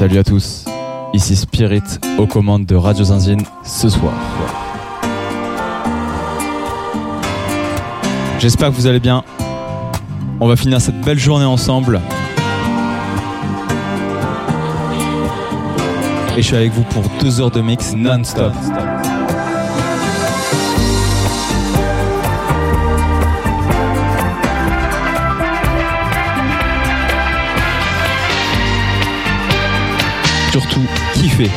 Salut à tous, ici Spirit aux commandes de Radio Zinzine ce soir. J'espère que vous allez bien. On va finir cette belle journée ensemble. Et je suis avec vous pour deux heures de mix non-stop. surtout kiffer.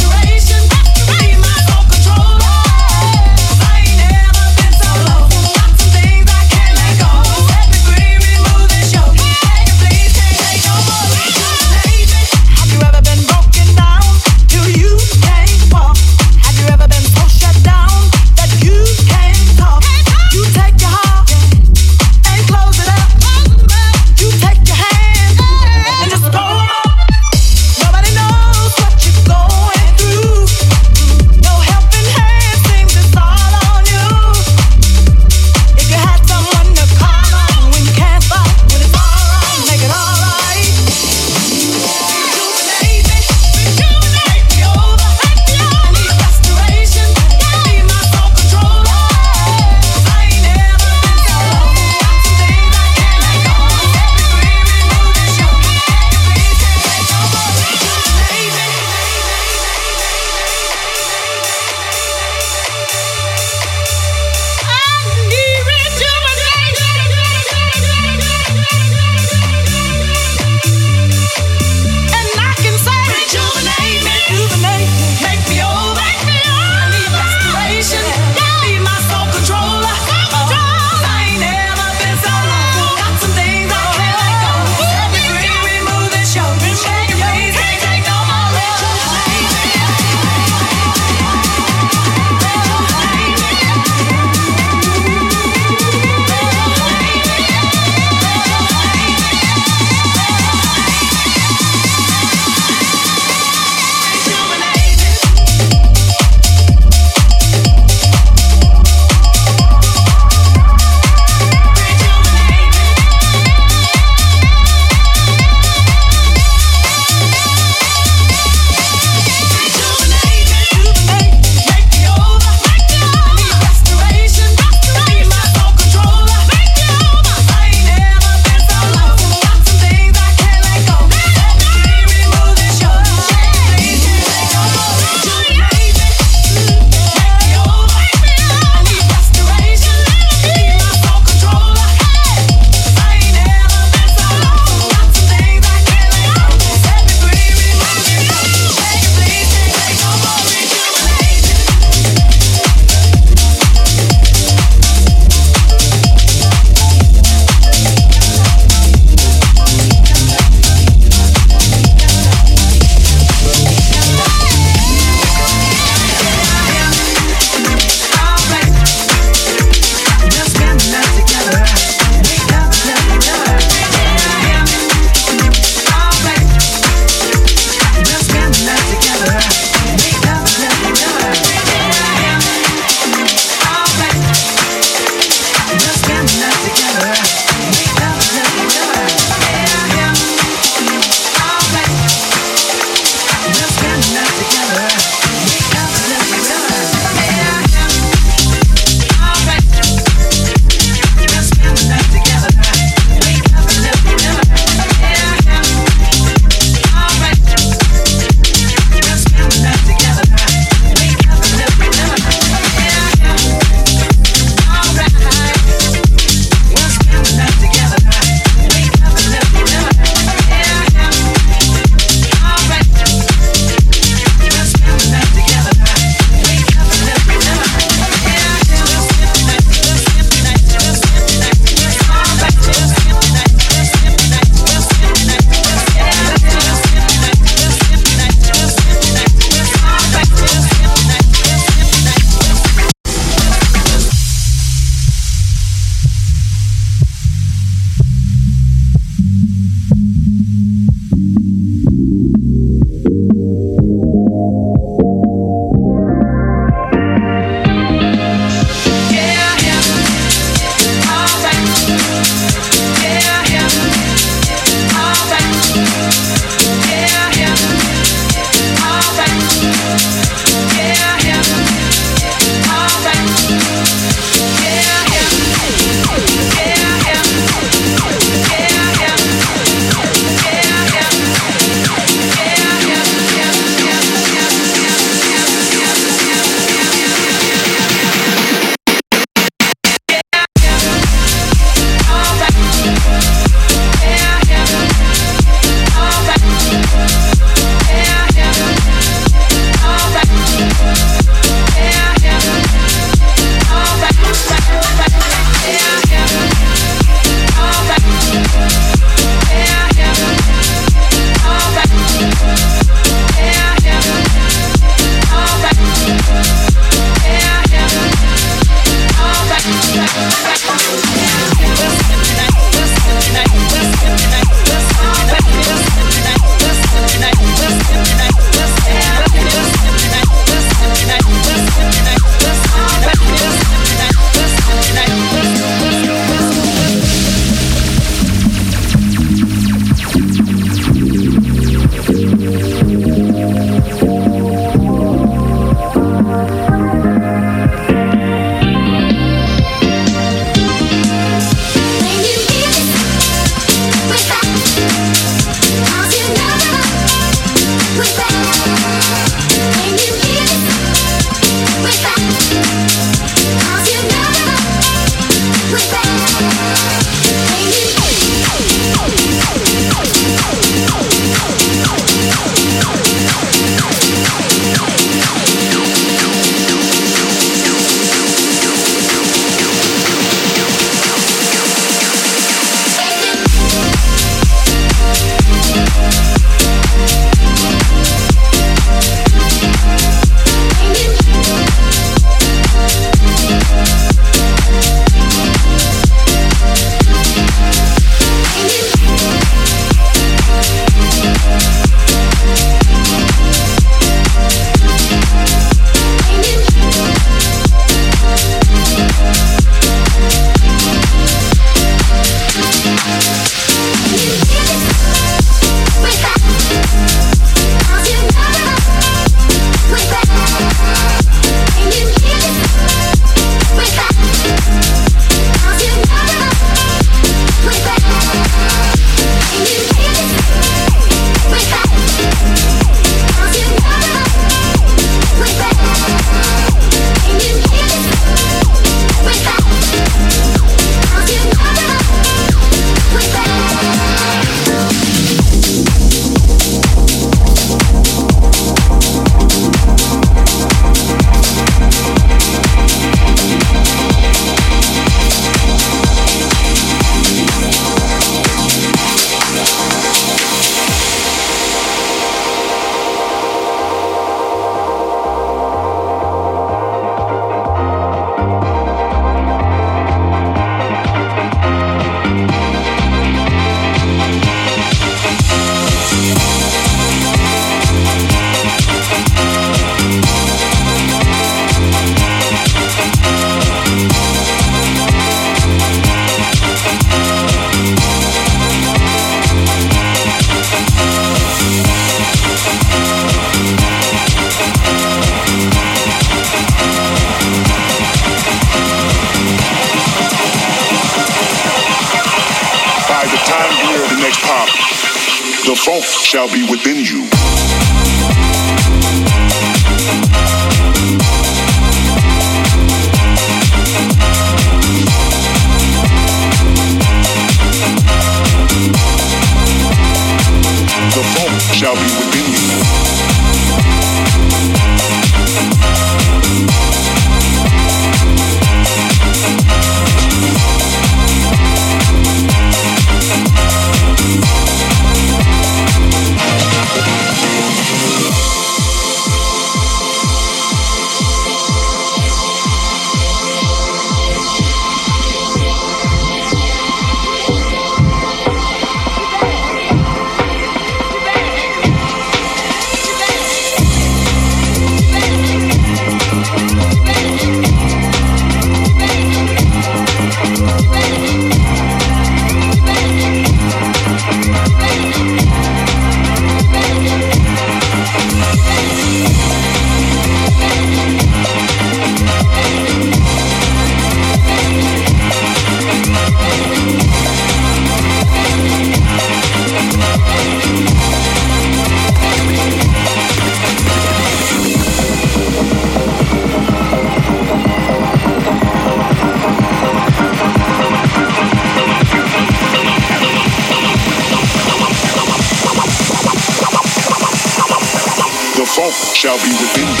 Shall be within you.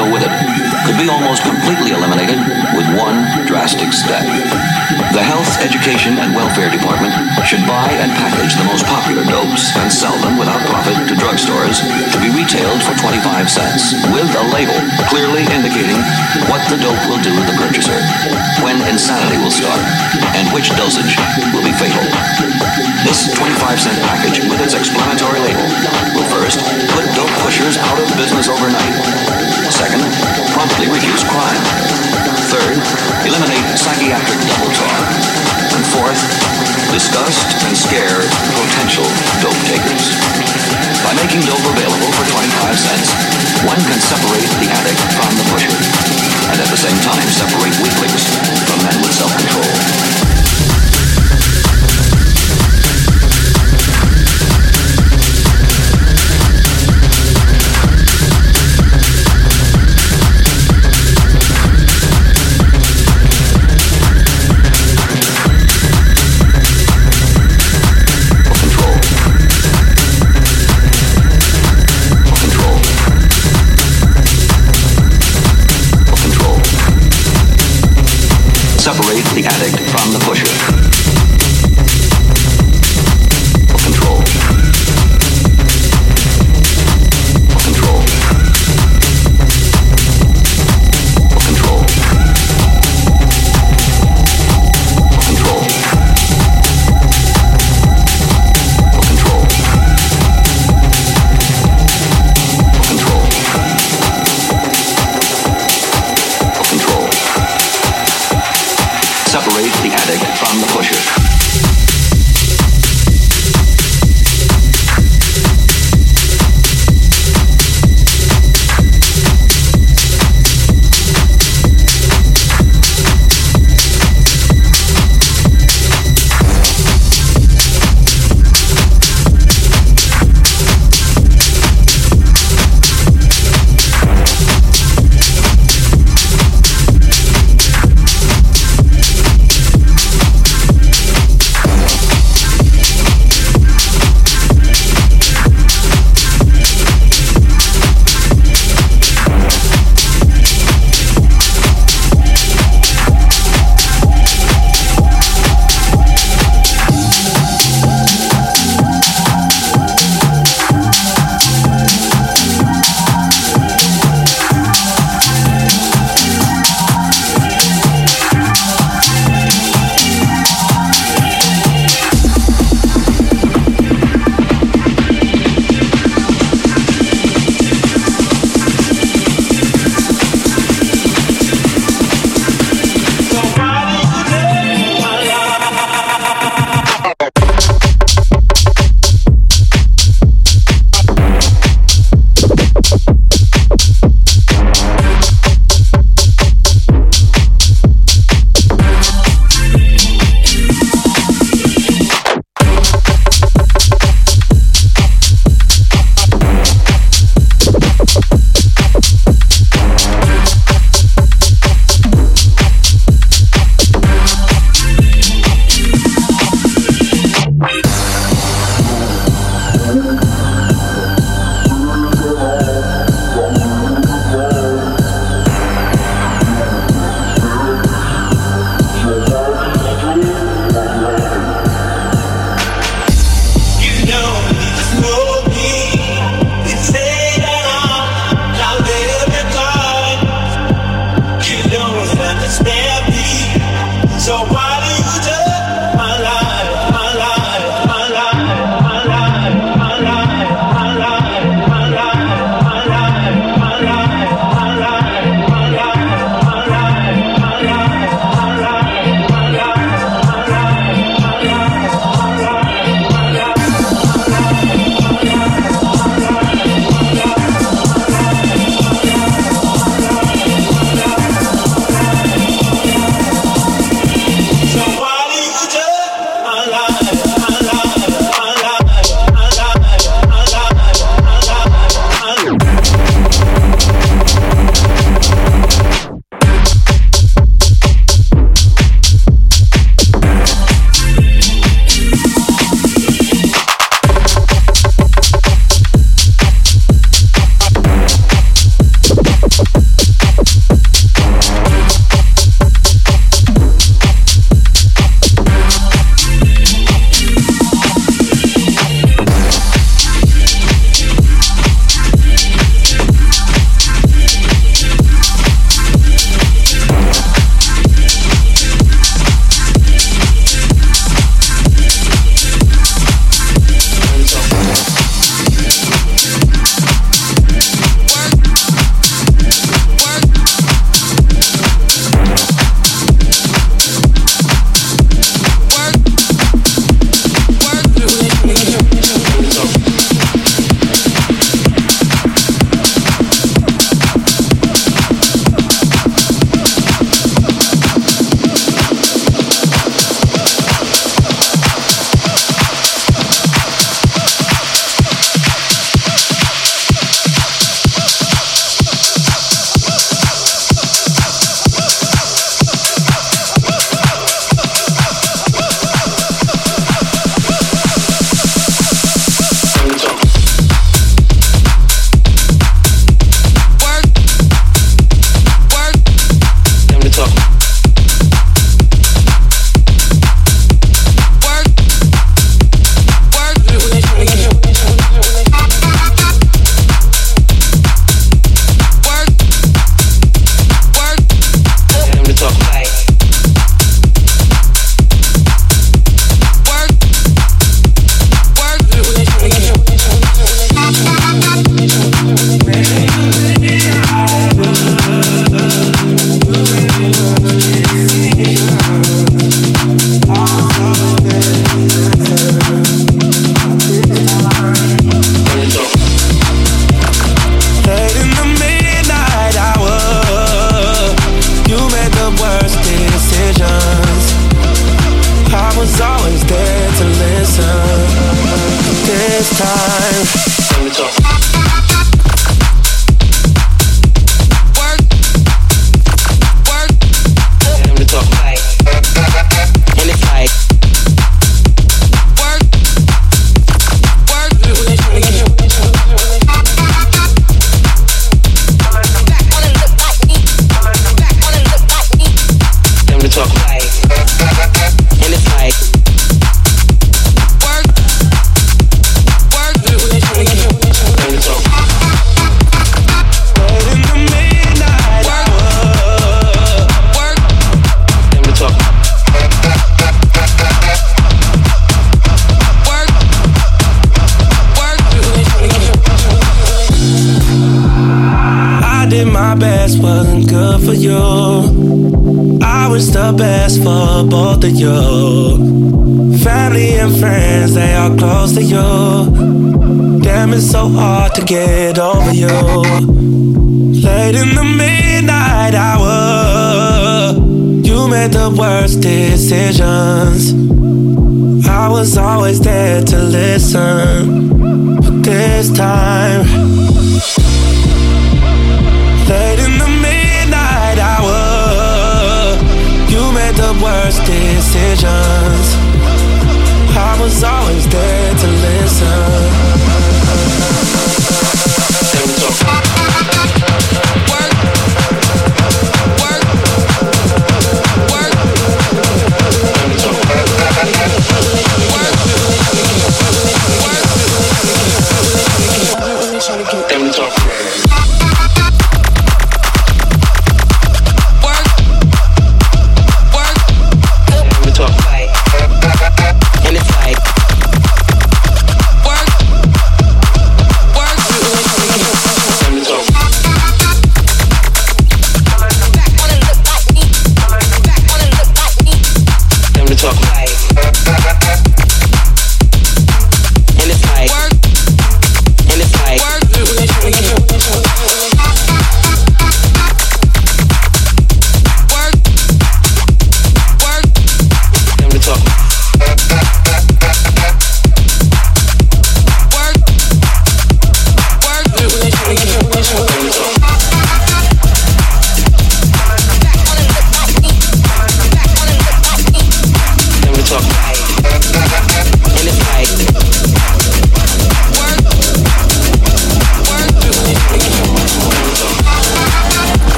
Go with it could be almost completely eliminated with one drastic step. The Health, Education, and Welfare Department should buy and package the most popular dopes and sell them without profit to drugstores to be retailed for 25 cents with a label clearly indicating what the dope will do to the purchaser, when insanity will start, and which dosage will be fatal. This 25 cent package with its explanatory label will first put dope pushers out of business overnight. Second, promptly reduce crime. Third, eliminate psychiatric double talk. And fourth, disgust and scare potential dope takers. By making dope available for 25 cents, one can separate the addict from the pusher, and at the same time separate weaklings from men with self-control.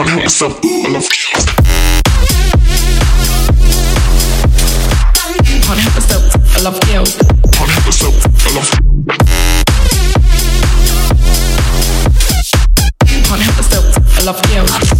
i love so full of kills. Honey, I love full of kills. Honey, it's so full of kills. Honey.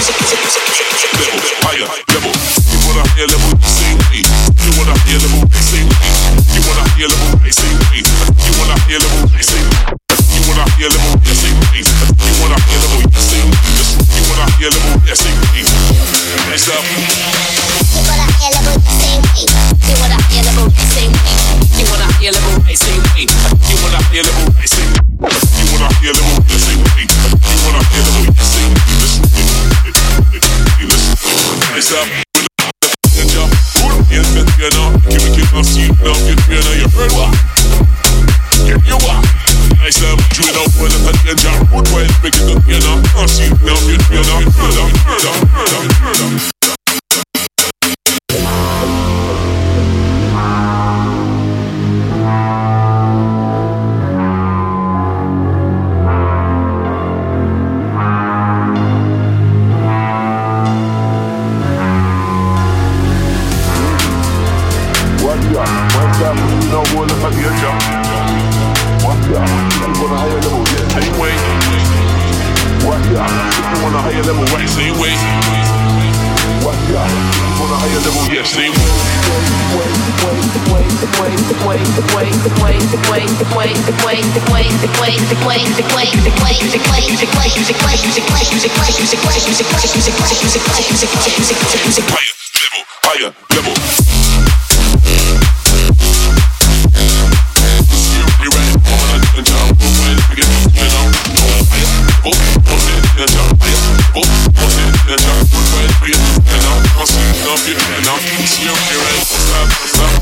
you enough. See here, stop, stop.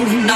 Bring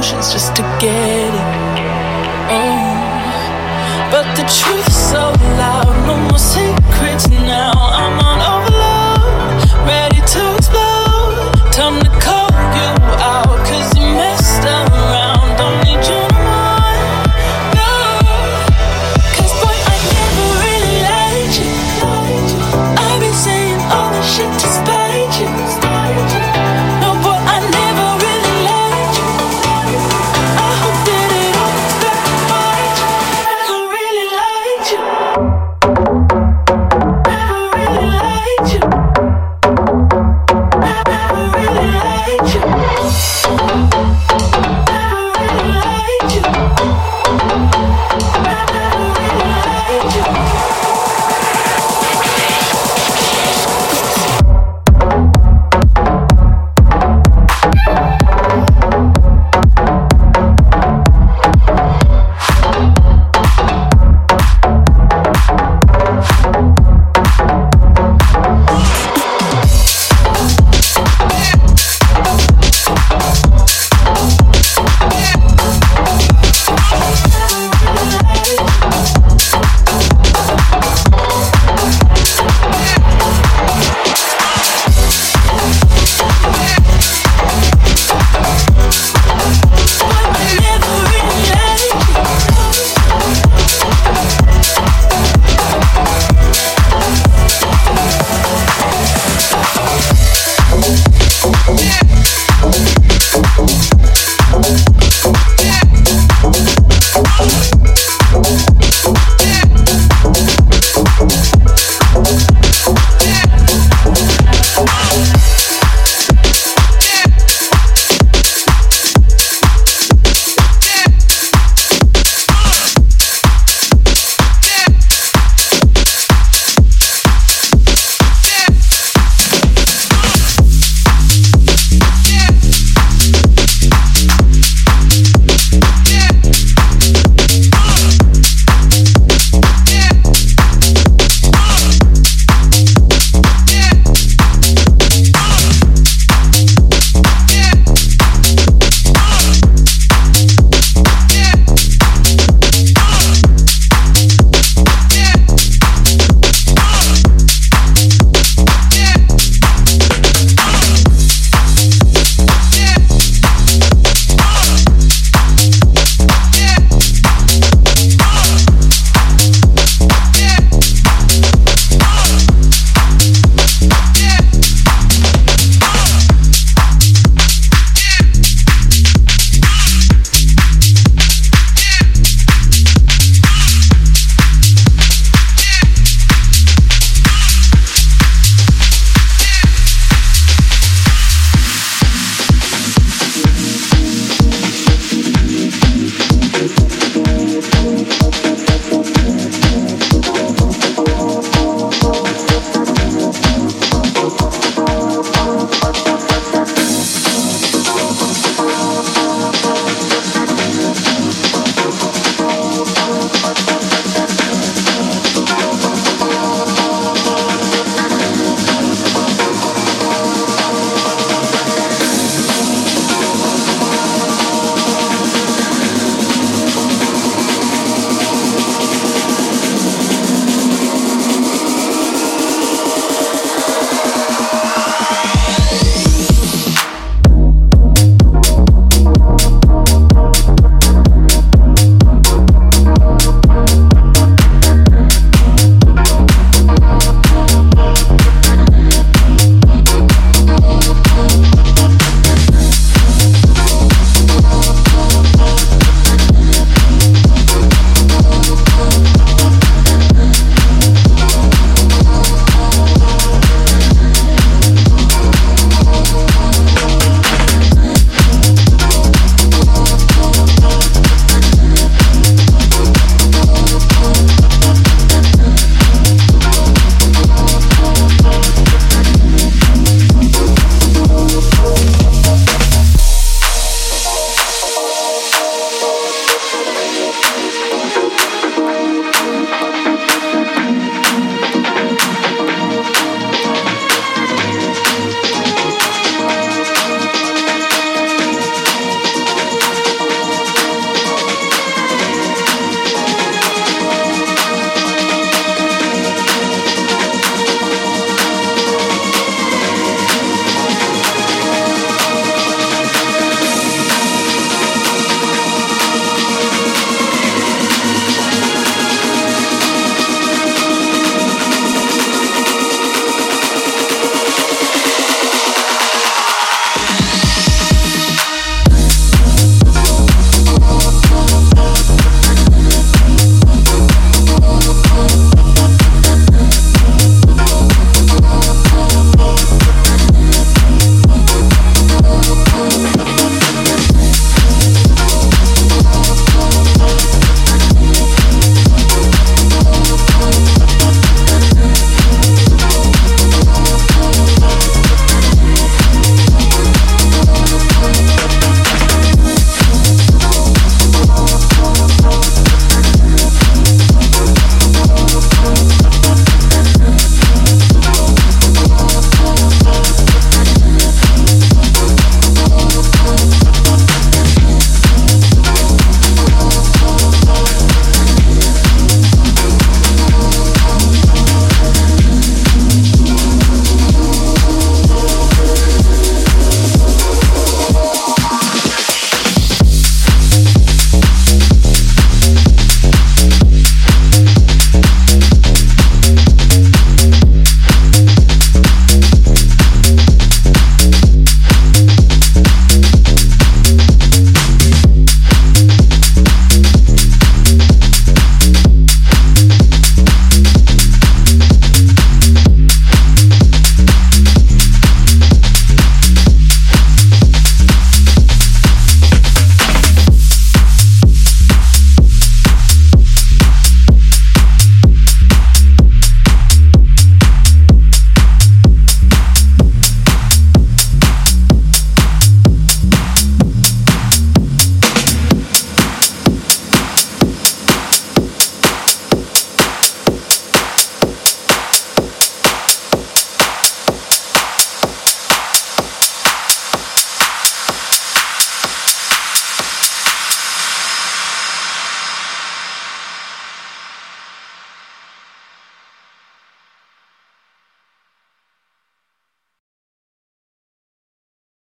emotions just